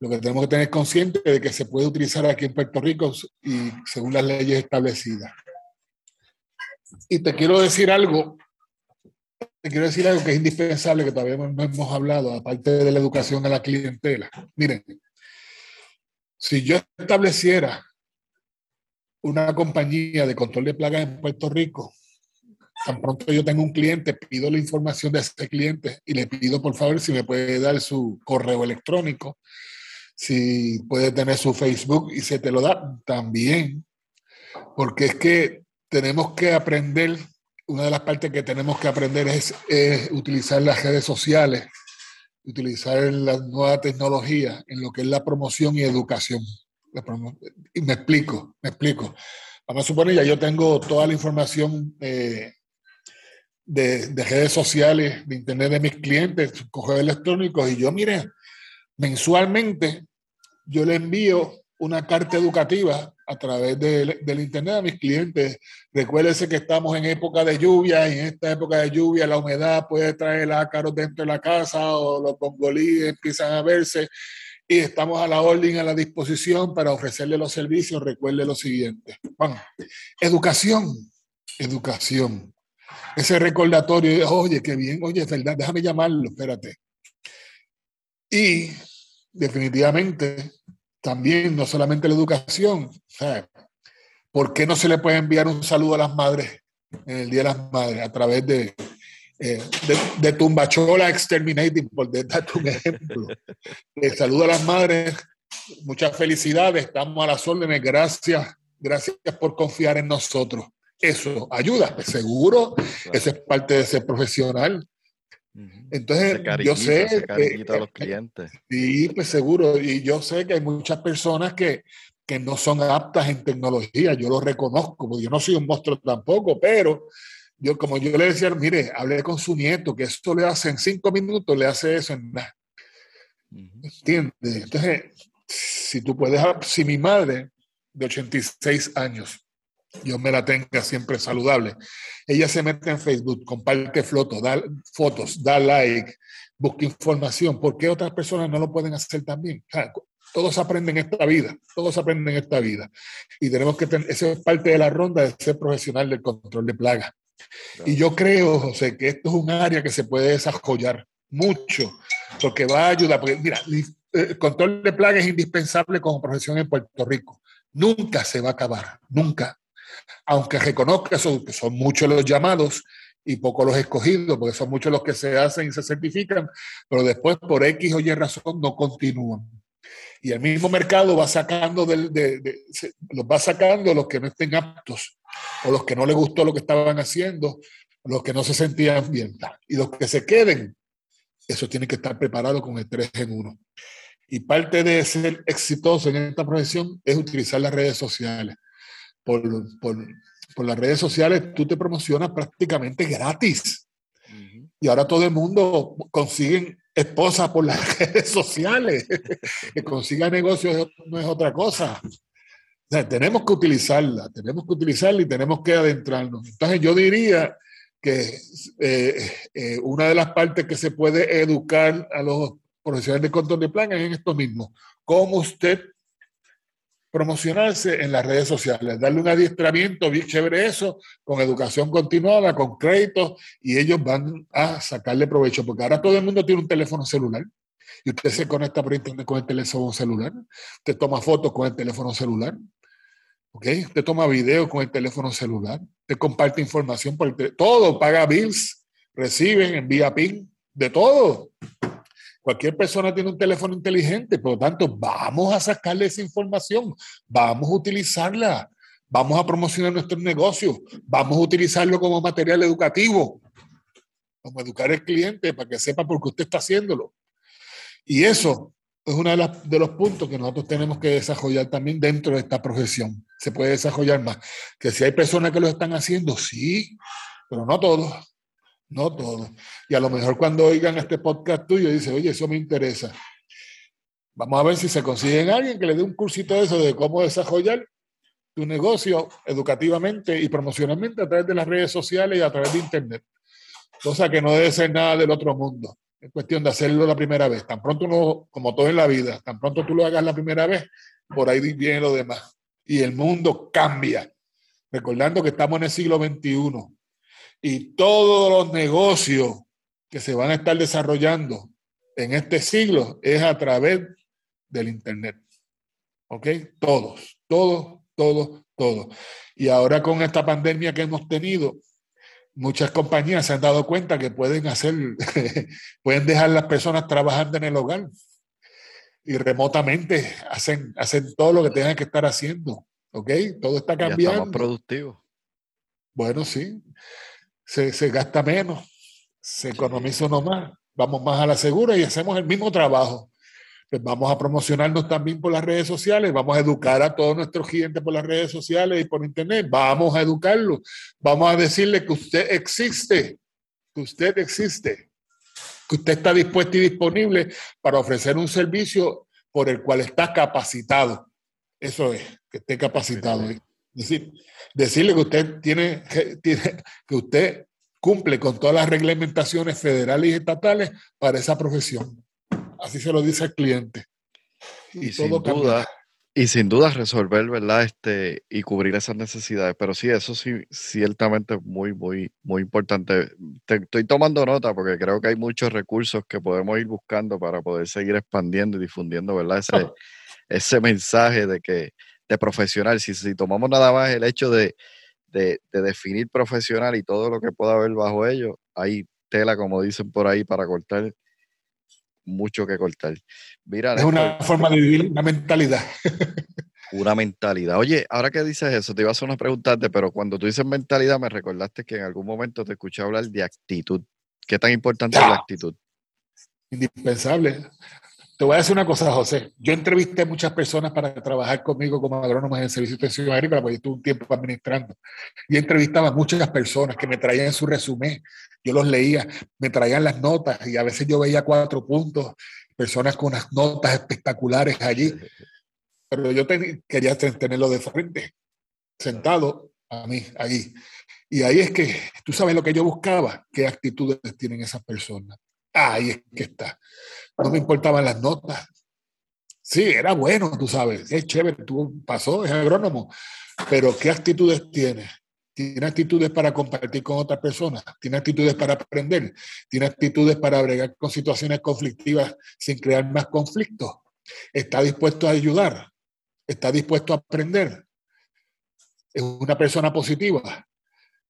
Lo que tenemos que tener consciente de que se puede utilizar aquí en Puerto Rico y según las leyes establecidas. Y te quiero decir algo, te quiero decir algo que es indispensable, que todavía no hemos hablado, aparte de la educación de la clientela. Miren, si yo estableciera una compañía de control de plagas en Puerto Rico, tan pronto yo tengo un cliente, pido la información de ese cliente y le pido por favor si me puede dar su correo electrónico, si puede tener su Facebook y se te lo da también, porque es que tenemos que aprender, una de las partes que tenemos que aprender es, es utilizar las redes sociales utilizar la nueva tecnología en lo que es la promoción y educación. Y me explico, me explico. Vamos a suponer, ya yo tengo toda la información de, de, redes sociales, de internet de mis clientes, correos electrónicos, y yo, mire, mensualmente yo le envío una carta educativa a través del internet a mis clientes. Recuérdense que estamos en época de lluvia y en esta época de lluvia la humedad puede traer ácaros dentro de la casa o los bongolíes empiezan a verse y estamos a la orden, a la disposición para ofrecerle los servicios. Recuerde lo siguiente. Bueno, educación, educación. Ese recordatorio, oye, qué bien, oye, es verdad, déjame llamarlo, espérate. Y definitivamente también, no solamente la educación, ¿por qué no se le puede enviar un saludo a las madres en el Día de las Madres a través de, eh, de, Tumbachola Exterminating, por darte un ejemplo? Saludo a las madres, muchas felicidades, estamos a las órdenes, gracias, gracias por confiar en nosotros. Eso ayuda, seguro, eso es parte de ser profesional. Entonces, yo sé que, a los clientes. Sí, pues seguro. Y yo sé que hay muchas personas que, que no son aptas en tecnología. Yo lo reconozco, porque yo no soy un monstruo tampoco, pero yo, como yo le decía, mire, hablé con su nieto, que esto le hace en cinco minutos, le hace eso en nada. ¿Entiendes? Entonces, si tú puedes, si mi madre de 86 años Dios me la tenga siempre saludable. Ella se mete en Facebook, comparte fotos, da, fotos, da like, busca información. ¿Por qué otras personas no lo pueden hacer también? todos aprenden esta vida, todos aprenden esta vida. Y tenemos que tener, eso es parte de la ronda de ser profesional del control de plagas. Y yo creo, José, que esto es un área que se puede desarrollar mucho, porque va a ayudar, porque mira, el control de plagas es indispensable como profesión en Puerto Rico. Nunca se va a acabar, nunca aunque reconozca que son muchos los llamados y poco los escogidos, porque son muchos los que se hacen y se certifican, pero después por X o Y razón no continúan. Y el mismo mercado va sacando, del, de, los va sacando los que no estén aptos o los que no les gustó lo que estaban haciendo, los que no se sentían bien. Y los que se queden, eso tiene que estar preparado con el 3 en 1. Y parte de ser exitoso en esta profesión es utilizar las redes sociales. Por, por, por las redes sociales tú te promocionas prácticamente gratis. Y ahora todo el mundo consigue esposas por las redes sociales. que consiga negocios no es otra cosa. tenemos que utilizarla, tenemos que utilizarla y tenemos que adentrarnos. Entonces yo diría que eh, eh, una de las partes que se puede educar a los profesionales de control de plan es en esto mismo. Cómo usted promocionarse en las redes sociales, darle un adiestramiento bien chévere eso, con educación continuada, con créditos, y ellos van a sacarle provecho, porque ahora todo el mundo tiene un teléfono celular, y usted se conecta por internet con el teléfono celular, usted toma fotos con el teléfono celular, ¿ok? Usted toma videos con el teléfono celular, usted comparte información por el todo, paga bills, recibe, envía PIN, de todo. Cualquier persona tiene un teléfono inteligente, por lo tanto, vamos a sacarle esa información, vamos a utilizarla, vamos a promocionar nuestros negocios, vamos a utilizarlo como material educativo, como educar al cliente para que sepa por qué usted está haciéndolo. Y eso es uno de, de, los puntos que nosotros tenemos que desarrollar también dentro de esta profesión. Se puede desarrollar más. Que si hay personas que lo están haciendo, sí, pero no todos no todo. Y a lo mejor cuando oigan este podcast tuyo, dice, oye, eso me interesa. Vamos a ver si se consiguen alguien que le dé un cursito de eso de cómo desarrollar tu negocio educativamente y promocionalmente a través de las redes sociales y a través de Internet. Cosa que no debe ser nada del otro mundo. Es cuestión de hacerlo la primera vez. Tan pronto uno, como todo en la vida, tan pronto tú lo hagas la primera vez, por ahí viene lo demás. Y el mundo cambia. Recordando que estamos en el siglo XXI y todos los negocios que se van a estar desarrollando en este siglo es a través del Internet. ¿Ok? Todos, todos, todos, todos. Y ahora con esta pandemia que hemos tenido, muchas compañías se han dado cuenta que pueden hacer, pueden dejar las personas trabajando en el hogar y remotamente hacen, hacen todo lo que tengan que estar haciendo. ¿Ok? Todo está cambiando. Ya productivo. Bueno, sí se, gasta menos, se economiza uno más, vamos más a la segura y hacemos el mismo trabajo. Pues vamos a promocionarnos también por las redes sociales, vamos a educar a todos nuestros clientes por las redes sociales y por internet, vamos a educarlos, vamos a decirle que usted existe, que usted existe, que usted está dispuesto y disponible para ofrecer un servicio por el cual está capacitado. Eso es, que esté capacitado. Decir, decirle que usted tiene, tiene, que usted cumple con todas las reglamentaciones federales y estatales para esa profesión. Así se lo dice al cliente. Y, sin duda, y sin duda resolver, ¿verdad? Este, y cubrir esas necesidades. Pero sí, eso sí, ciertamente es muy, muy, muy importante. estoy tomando nota porque creo que hay muchos recursos que podemos ir buscando para poder seguir expandiendo y difundiendo, ¿verdad? Ese, ese mensaje de que de profesional. Si, si tomamos nada más el hecho de, definir profesional y todo lo que pueda haber bajo ello, hay tela, como dicen por ahí, para cortar mucho que cortar. Mira, es una forma de vivir, una mentalidad. una mentalidad. Oye, ahora que dices eso, te iba a hacer una pregunta pero cuando tú dices mentalidad, me recordaste que en algún momento te escuché hablar de actitud. ¿Qué tan importante es la actitud? Indispensable. Te voy a decir una cosa, José. Yo entrevisté a muchas personas para trabajar conmigo como agrónomos en el Servicio de Extensión Agrícola, porque yo estuve un tiempo administrando. Y entrevistaba a muchas personas que me traían su resumen. Yo los leía, me traían las notas y a veces yo veía cuatro puntos, personas con unas notas espectaculares allí. Pero yo quería tenerlo de frente, sentado a mí, ahí. Y ahí es que tú sabes lo que yo buscaba, qué actitudes tienen esas personas. Ahí es que está no me importaban las notas. Sí, era bueno, tú sabes, es chévere, tú pasó, es agrónomo, pero ¿qué actitudes tiene? Tiene actitudes para compartir con otras personas, tiene actitudes para aprender, tiene actitudes para bregar con situaciones conflictivas sin crear más conflictos, está dispuesto a ayudar, está dispuesto a aprender, es una persona positiva.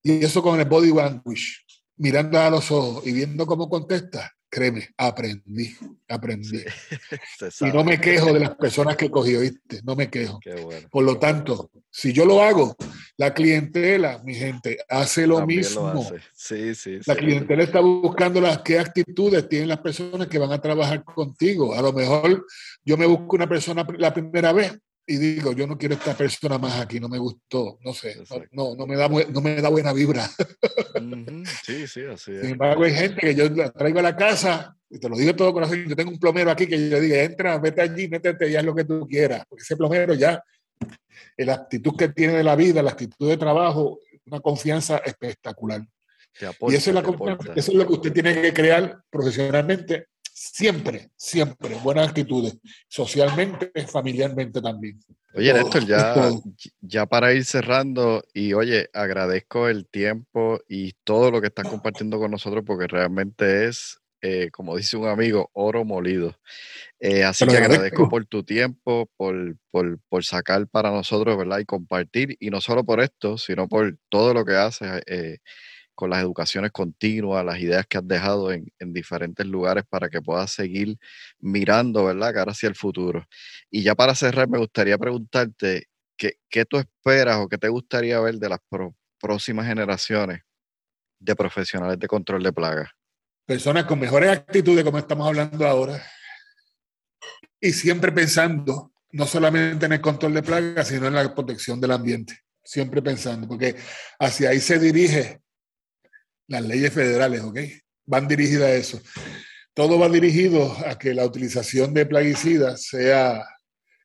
Y eso con el body language. Mirando a los ojos y viendo cómo contesta, créeme, aprendí, aprendí. y no me quejo de las personas que cogí, ¿viste? No me quejo. Por lo tanto, si yo lo hago, la clientela, mi gente, hace lo mismo. Sí, sí, la clientela está buscando las qué actitudes tienen las personas que van a trabajar contigo. A lo mejor yo me busco una persona la primera vez y digo, yo no quiero esta persona más aquí, no me gustó, no sé, no, no, me, da, no me da buena vibra. Sí, sí, así es. Sin embargo, hay gente que yo la traigo a la casa, y te lo digo todo corazón, yo tengo un plomero aquí que yo diga, entra, vete allí, métete, ya es lo que tú quieras, porque ese plomero ya, la actitud que tiene de la vida, la actitud de trabajo, una confianza espectacular. y eso es, la eso es lo que usted tiene que crear profesionalmente siempre, siempre buenas actitudes, socialmente, familiarmente también. Oye, Néstor, ya, ya para ir cerrando, y oye, agradezco el tiempo y todo lo que estás compartiendo con nosotros, porque realmente es, eh, como dice un amigo, oro molido. Eh, así que agradezco por tu tiempo, por, por, por, sacar para nosotros, ¿verdad? Y compartir, y no solo por esto, sino por todo lo que haces. Eh, con las educaciones continuas, las ideas que has dejado en, diferentes lugares para que puedas seguir mirando, ¿verdad? Cara hacia el futuro. Y ya para cerrar, me gustaría preguntarte, ¿qué, qué tú esperas o qué te gustaría ver de las próximas generaciones de profesionales de control de plagas? Personas con mejores actitudes, como estamos hablando ahora, y siempre pensando no solamente en el control de plagas, sino en la protección del ambiente. Siempre pensando, porque hacia ahí se dirige las leyes federales, ¿ok? Van dirigidas a eso. Todo va dirigido a que la utilización de plaguicidas sea,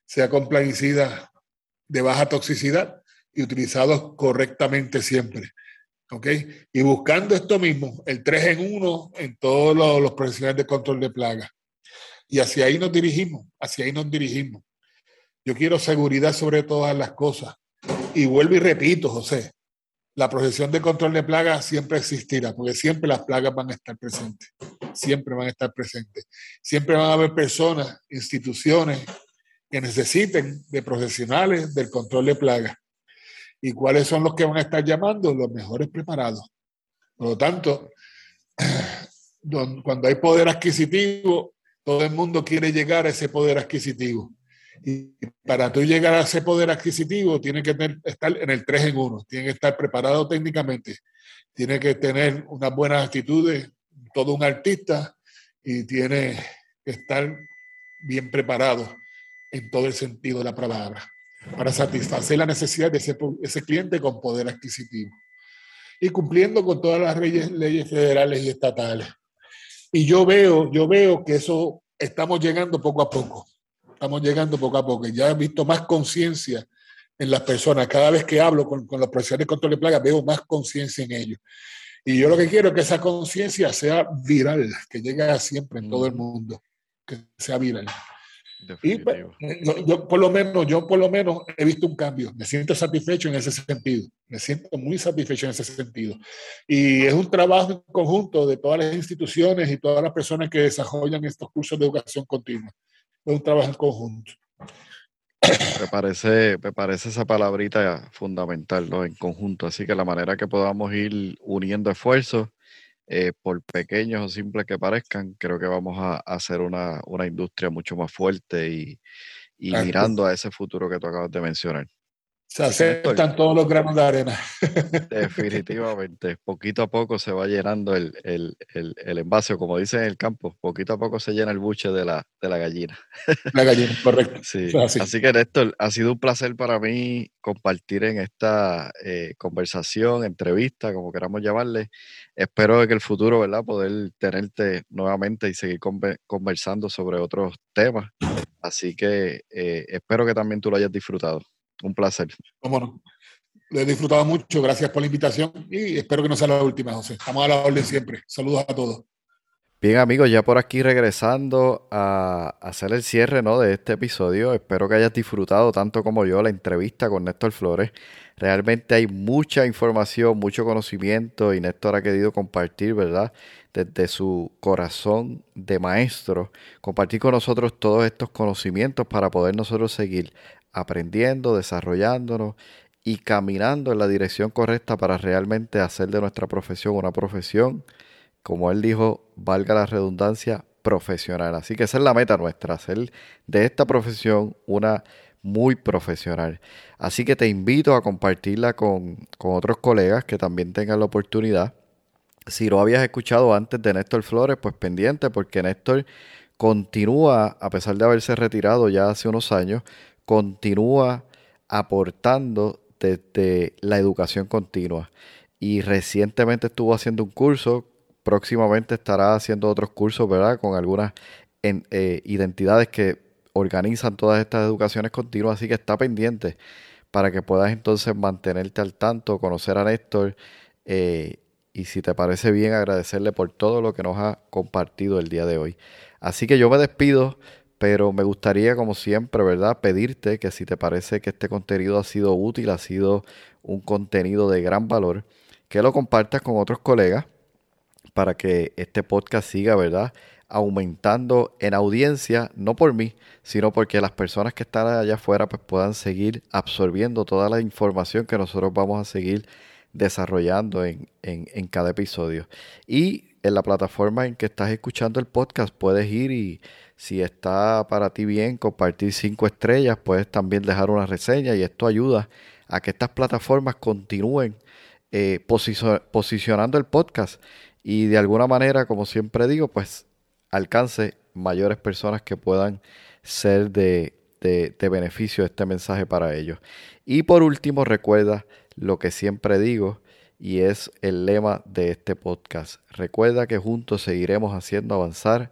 sea con plaguicidas de baja toxicidad y utilizados correctamente siempre. ¿ok? Y buscando esto mismo, el 3 en 1 en todos los, los profesionales de control de plagas. Y hacia ahí nos dirigimos, hacia ahí nos dirigimos. Yo quiero seguridad sobre todas las cosas. Y vuelvo y repito, José, la profesión de control de plagas siempre existirá, porque siempre las plagas van a estar presentes, siempre van a estar presentes. Siempre van a haber personas, instituciones que necesiten de profesionales del control de plagas. ¿Y cuáles son los que van a estar llamando? Los mejores preparados. Por lo tanto, cuando hay poder adquisitivo, todo el mundo quiere llegar a ese poder adquisitivo. Y para tú llegar a ese poder adquisitivo, tiene que estar en el 3 en 1, tiene que estar preparado técnicamente, tiene que tener unas buenas actitudes, todo un artista, y tiene que estar bien preparado en todo el sentido de la palabra, para satisfacer la necesidad de ese, ese cliente con poder adquisitivo. Y cumpliendo con todas las leyes, leyes federales y estatales. Y yo veo, yo veo que eso estamos llegando poco a poco estamos llegando poco a poco. Ya he visto más conciencia en las personas. Cada vez que hablo con, con los profesionales de control de plagas, veo más conciencia en ellos. Y yo lo que quiero es que esa conciencia sea viral, que llegue siempre en todo el mundo, que sea viral. Y pues, yo, por lo menos, yo por lo menos he visto un cambio. Me siento satisfecho en ese sentido. Me siento muy satisfecho en ese sentido. Y es un trabajo en conjunto de todas las instituciones y todas las personas que desarrollan estos cursos de educación continua es un trabajo en conjunto. Me parece, me parece esa palabrita fundamental, ¿no? En conjunto. Así que la manera que podamos ir uniendo esfuerzos, eh, por pequeños o simples que parezcan, creo que vamos a, hacer una, industria mucho más fuerte y, y mirando a ese futuro que tú acabas de mencionar. Se aceptan todos los granos de arena. Definitivamente. Poquito a poco se va llenando el, el, el, envase, como dicen en el campo, poquito a poco se llena el buche de la, de la gallina. La gallina, correcto. Sí. Así. que Néstor, ha sido un placer para mí compartir en esta eh, conversación, entrevista, como queramos llamarle. Espero que el futuro, ¿verdad? Poder tenerte nuevamente y seguir conversando sobre otros temas. Así que eh, espero que también tú lo hayas disfrutado. Un placer. Cómo Lo he disfrutado mucho. Gracias por la invitación y espero que no sea la última, José. Estamos a la orden siempre. Saludos a todos. Bien amigos, ya por aquí regresando a hacer el cierre ¿no? de este episodio. Espero que hayas disfrutado tanto como yo la entrevista con Néstor Flores. Realmente hay mucha información, mucho conocimiento y Néstor ha querido compartir, ¿verdad? Desde su corazón de maestro, compartir con nosotros todos estos conocimientos para poder nosotros seguir aprendiendo, desarrollándonos y caminando en la dirección correcta para realmente hacer de nuestra profesión una profesión, como él dijo, valga la redundancia, profesional. Así que esa es la meta nuestra, hacer de esta profesión una muy profesional. Así que te invito a compartirla con, con otros colegas que también tengan la oportunidad. Si lo habías escuchado antes de Néstor Flores, pues pendiente porque Néstor continúa, a pesar de haberse retirado ya hace unos años, continúa aportando desde la educación continua. Y recientemente estuvo haciendo un curso, próximamente estará haciendo otros cursos, ¿verdad? Con algunas eh, identidades que organizan todas estas educaciones continuas, así que está pendiente para que puedas entonces mantenerte al tanto, conocer a Néstor eh, y si te parece bien agradecerle por todo lo que nos ha compartido el día de hoy. Así que yo me despido, pero me gustaría, como siempre, ¿verdad? Pedirte que si te parece que este contenido ha sido útil, ha sido un contenido de gran valor, que lo compartas con otros colegas para que este podcast siga, ¿verdad? aumentando en audiencia, no por mí, sino porque las personas que están allá afuera pues puedan seguir absorbiendo toda la información que nosotros vamos a seguir desarrollando en, en, cada episodio. Y en la plataforma en que estás escuchando el podcast puedes ir y si está para ti bien compartir cinco estrellas, puedes también dejar una reseña y esto ayuda a que estas plataformas continúen eh, posicionando el podcast y de alguna manera, como siempre digo, pues alcance mayores personas que puedan ser de, de, de beneficio este mensaje para ellos. Y por último, recuerda lo que siempre digo y es el lema de este podcast. Recuerda que juntos seguiremos haciendo avanzar